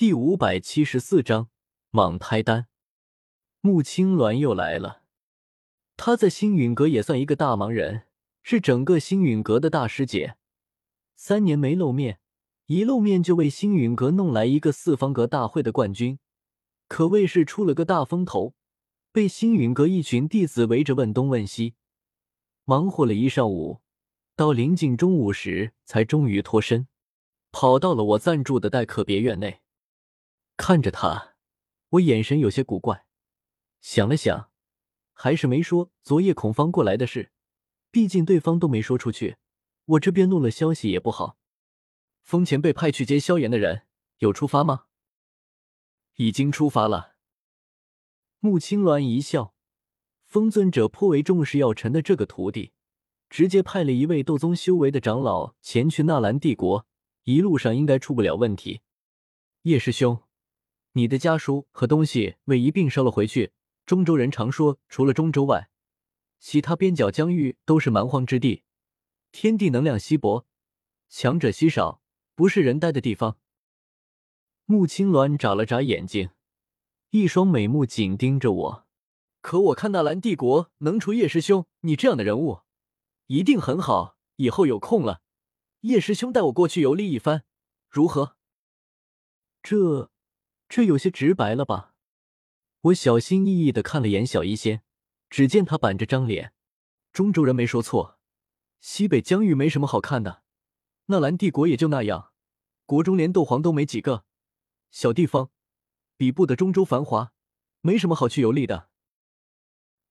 第五百七十四章蟒胎丹。穆青鸾又来了，他在星陨阁也算一个大忙人，是整个星陨阁的大师姐。三年没露面，一露面就为星陨阁弄来一个四方阁大会的冠军，可谓是出了个大风头，被星陨阁一群弟子围着问东问西，忙活了一上午，到临近中午时才终于脱身，跑到了我暂住的待客别院内。看着他，我眼神有些古怪，想了想，还是没说昨夜孔方过来的事。毕竟对方都没说出去，我这边漏了消息也不好。风前被派去接萧炎的人有出发吗？已经出发了。穆青鸾一笑，风尊者颇为重视药尘的这个徒弟，直接派了一位斗宗修为的长老前去纳兰帝国，一路上应该出不了问题。叶师兄。你的家书和东西未一并捎了回去。中州人常说，除了中州外，其他边角疆域都是蛮荒之地，天地能量稀薄，强者稀少，不是人待的地方。穆青鸾眨了眨眼睛，一双美目紧盯着我。可我看纳兰帝国能出叶师兄你这样的人物，一定很好。以后有空了，叶师兄带我过去游历一番，如何？这。这有些直白了吧？我小心翼翼的看了眼小医仙，只见他板着张脸。中州人没说错，西北疆域没什么好看的，纳兰帝国也就那样，国中连斗皇都没几个，小地方，比不得中州繁华，没什么好去游历的。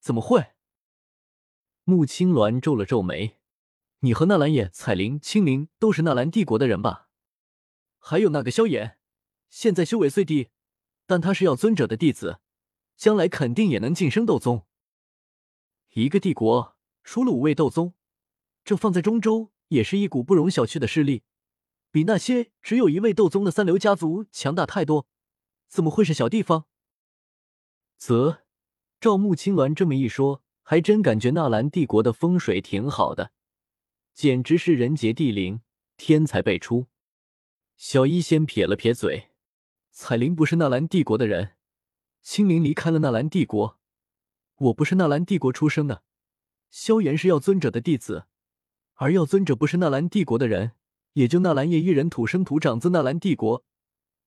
怎么会？穆青鸾皱了皱眉，你和纳兰叶、彩铃、青灵都是纳兰帝国的人吧？还有那个萧炎。现在修为虽低，但他是药尊者的弟子，将来肯定也能晋升斗宗。一个帝国出了五位斗宗，这放在中州也是一股不容小觑的势力，比那些只有一位斗宗的三流家族强大太多。怎么会是小地方？则，照穆青鸾这么一说，还真感觉纳兰帝国的风水挺好的，简直是人杰地灵，天才辈出。小医仙撇了撇嘴。彩铃不是纳兰帝国的人，青灵离开了纳兰帝国。我不是纳兰帝国出生的，萧炎是药尊者的弟子，而药尊者不是纳兰帝国的人，也就纳兰叶一人土生土长自纳兰帝国，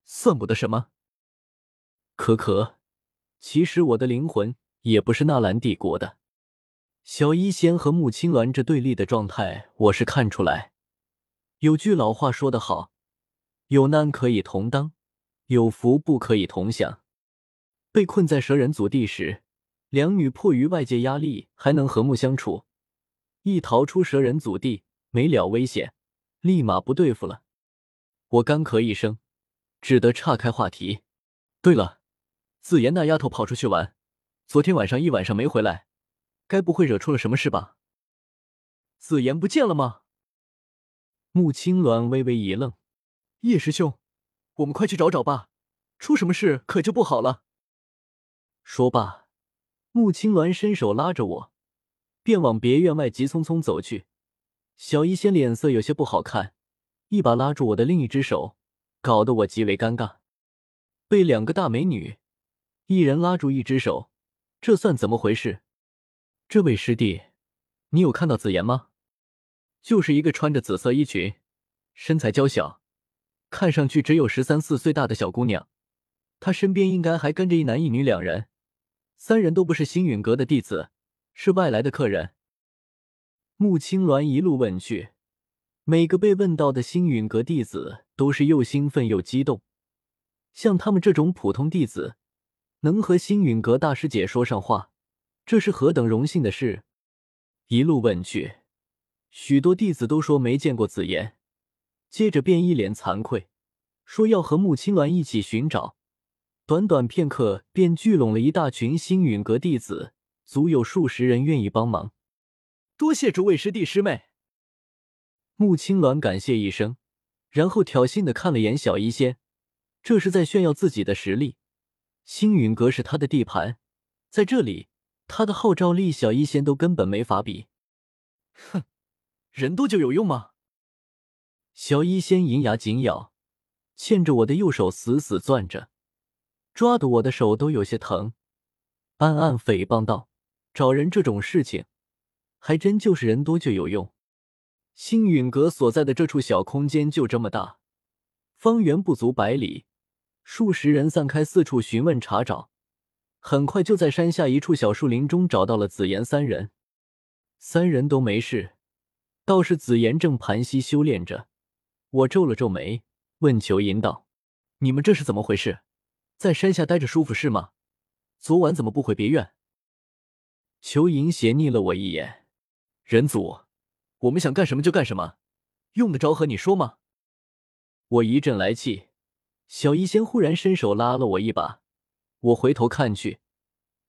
算不得什么。可可，其实我的灵魂也不是纳兰帝国的。小医仙和穆青鸾这对立的状态，我是看出来。有句老话说得好，有难可以同当。有福不可以同享。被困在蛇人祖地时，两女迫于外界压力还能和睦相处，一逃出蛇人祖地，没了危险，立马不对付了。我干咳一声，只得岔开话题。对了，紫妍那丫头跑出去玩，昨天晚上一晚上没回来，该不会惹出了什么事吧？紫妍不见了吗？穆青鸾微微一愣，叶师兄。我们快去找找吧，出什么事可就不好了。说罢，穆青鸾伸手拉着我，便往别院外急匆匆走去。小医仙脸色有些不好看，一把拉住我的另一只手，搞得我极为尴尬。被两个大美女一人拉住一只手，这算怎么回事？这位师弟，你有看到紫妍吗？就是一个穿着紫色衣裙，身材娇小。看上去只有十三四岁大的小姑娘，她身边应该还跟着一男一女两人，三人都不是星陨阁的弟子，是外来的客人。穆青鸾一路问去，每个被问到的星陨阁弟子都是又兴奋又激动。像他们这种普通弟子，能和星陨阁大师姐说上话，这是何等荣幸的事！一路问去，许多弟子都说没见过紫妍。接着便一脸惭愧，说要和穆青鸾一起寻找。短短片刻，便聚拢了一大群星陨阁弟子，足有数十人愿意帮忙。多谢诸位师弟师妹。穆青鸾感谢一声，然后挑衅的看了眼小医仙，这是在炫耀自己的实力。星陨阁是他的地盘，在这里，他的号召力，小医仙都根本没法比。哼，人多就有用吗？小医仙银牙紧咬，牵着我的右手死死攥着，抓得我的手都有些疼，暗暗诽谤道：“找人这种事情，还真就是人多就有用。”星陨阁所在的这处小空间就这么大，方圆不足百里，数十人散开四处询问查找，很快就在山下一处小树林中找到了紫妍三人。三人都没事，倒是紫妍正盘膝修炼着。我皱了皱眉，问裘银道：“你们这是怎么回事？在山下待着舒服是吗？昨晚怎么不回别院？”裘银斜睨了我一眼：“人族。”我们想干什么就干什么，用得着和你说吗？我一阵来气，小医仙忽然伸手拉了我一把，我回头看去，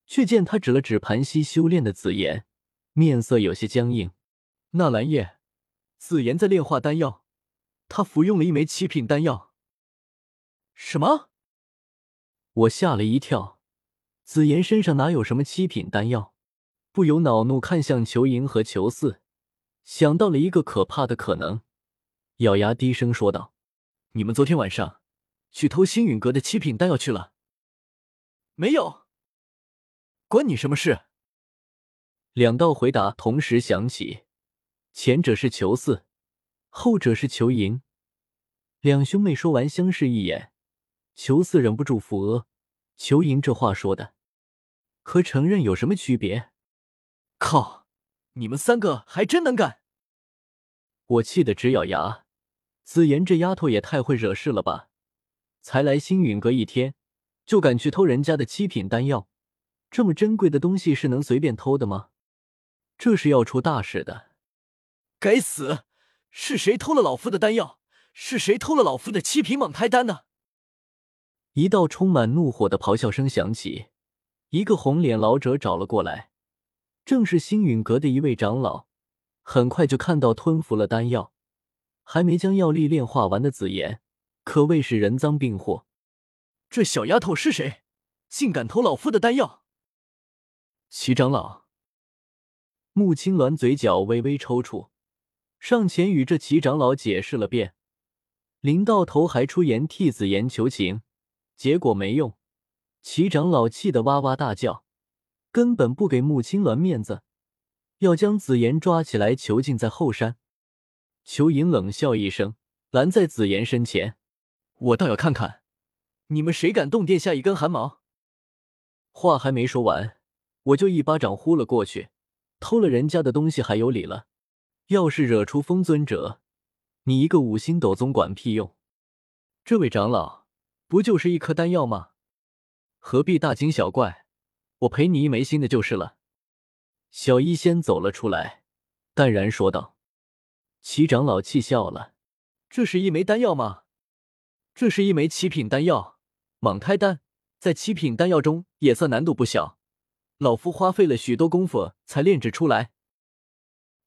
却见他指了指盘膝修炼的紫妍，面色有些僵硬。纳兰叶，紫妍在炼化丹药，他服用了一枚七品丹药。什么？我吓了一跳，紫妍身上哪有什么七品丹药？不由恼怒，看向裘莹和裘四。想到了一个可怕的可能，咬牙低声说道：“你们昨天晚上去偷星陨阁的七品丹药去了？”“没有。”“关你什么事？”两道回答同时响起，前者是裘四，后者是裘莹。两兄妹说完，相视一眼。裘四忍不住扶额：“裘莹这话说的，和承认有什么区别？”“靠！”你们三个还真能干！我气得直咬牙。紫妍这丫头也太会惹事了吧！才来星陨阁一天，就敢去偷人家的七品丹药，这么珍贵的东西是能随便偷的吗？这是要出大事的！该死！是谁偷了老夫的丹药？是谁偷了老夫的七品蟒胎丹呢？一道充满怒火的咆哮声响起，一个红脸老者找了过来。正是星陨阁的一位长老，很快就看到吞服了丹药，还没将药力炼化完的紫妍，可谓是人赃并获。这小丫头是谁？竟敢偷老夫的丹药！齐长老，穆青鸾嘴角微微抽搐，上前与这齐长老解释了遍，临到头还出言替紫妍求情，结果没用，齐长老气得哇哇大叫。根本不给穆青鸾面子，要将紫妍抓起来囚禁在后山。裘银冷笑一声，拦在紫妍身前：“我倒要看看，你们谁敢动殿下一根汗毛！”话还没说完，我就一巴掌呼了过去。偷了人家的东西还有理了？要是惹出风尊者，你一个五星斗宗管屁用？这位长老，不就是一颗丹药吗？何必大惊小怪？我赔你一枚新的就是了。小医仙走了出来，淡然说道：“齐长老气笑了，这是一枚丹药吗？这是一枚七品丹药，蟒胎丹，在七品丹药中也算难度不小。老夫花费了许多功夫才炼制出来。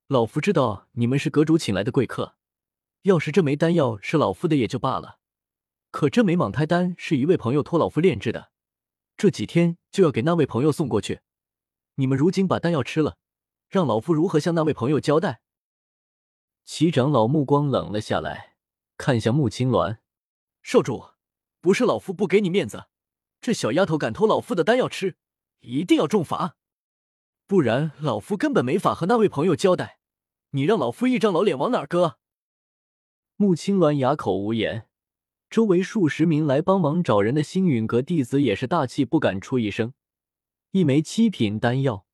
老夫知道你们是阁主请来的贵客，要是这枚丹药是老夫的也就罢了，可这枚蟒胎丹是一位朋友托老夫炼制的。”这几天就要给那位朋友送过去，你们如今把丹药吃了，让老夫如何向那位朋友交代？齐长老目光冷了下来，看向穆青鸾少主，不是老夫不给你面子，这小丫头敢偷老夫的丹药吃，一定要重罚，不然老夫根本没法和那位朋友交代。你让老夫一张老脸往哪搁？穆青鸾哑口无言。周围数十名来帮忙找人的星陨阁弟子也是大气不敢出一声。一枚七品丹药，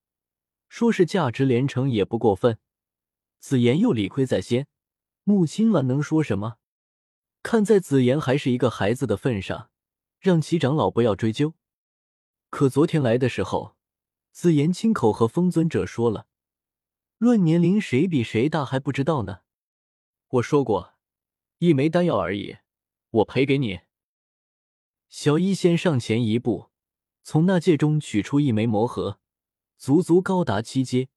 说是价值连城也不过分。紫妍又理亏在先，穆青鸾能说什么？看在紫妍还是一个孩子的份上，让齐长老不要追究。可昨天来的时候，紫妍亲口和风尊者说了，论年龄谁比谁大还不知道呢。我说过，一枚丹药而已。我赔给你。小医仙上前一步，从那戒中取出一枚魔盒，足足高达七阶，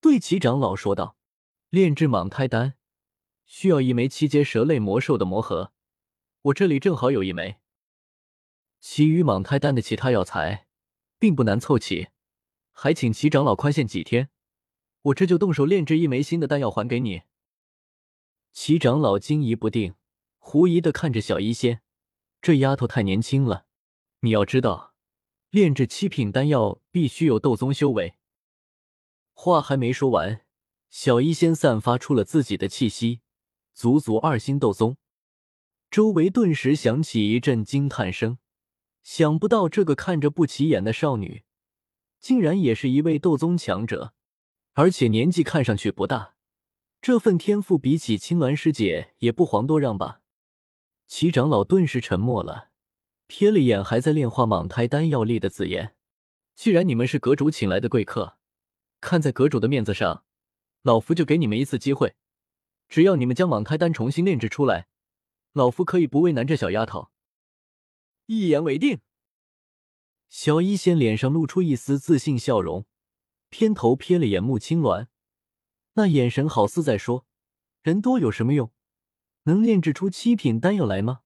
对齐长老说道：“炼制蟒胎丹需要一枚七阶蛇类魔兽的魔盒，我这里正好有一枚。其余蟒胎丹的其他药材并不难凑齐，还请齐长老宽限几天，我这就动手炼制一枚新的丹药还给你。”齐长老惊疑不定。狐疑的看着小医仙，这丫头太年轻了。你要知道，炼制七品丹药必须有斗宗修为。话还没说完，小医仙散发出了自己的气息，足足二星斗宗。周围顿时响起一阵惊叹声。想不到这个看着不起眼的少女，竟然也是一位斗宗强者，而且年纪看上去不大。这份天赋比起青鸾师姐也不遑多让吧？齐长老顿时沉默了，瞥了眼还在炼化蟒胎丹药力的紫妍。既然你们是阁主请来的贵客，看在阁主的面子上，老夫就给你们一次机会，只要你们将蟒胎丹重新炼制出来，老夫可以不为难这小丫头。一言为定。小医仙脸上露出一丝自信笑容，偏头瞥了眼穆青鸾。那眼神好似在说：“人多有什么用？能炼制出七品丹药来吗？”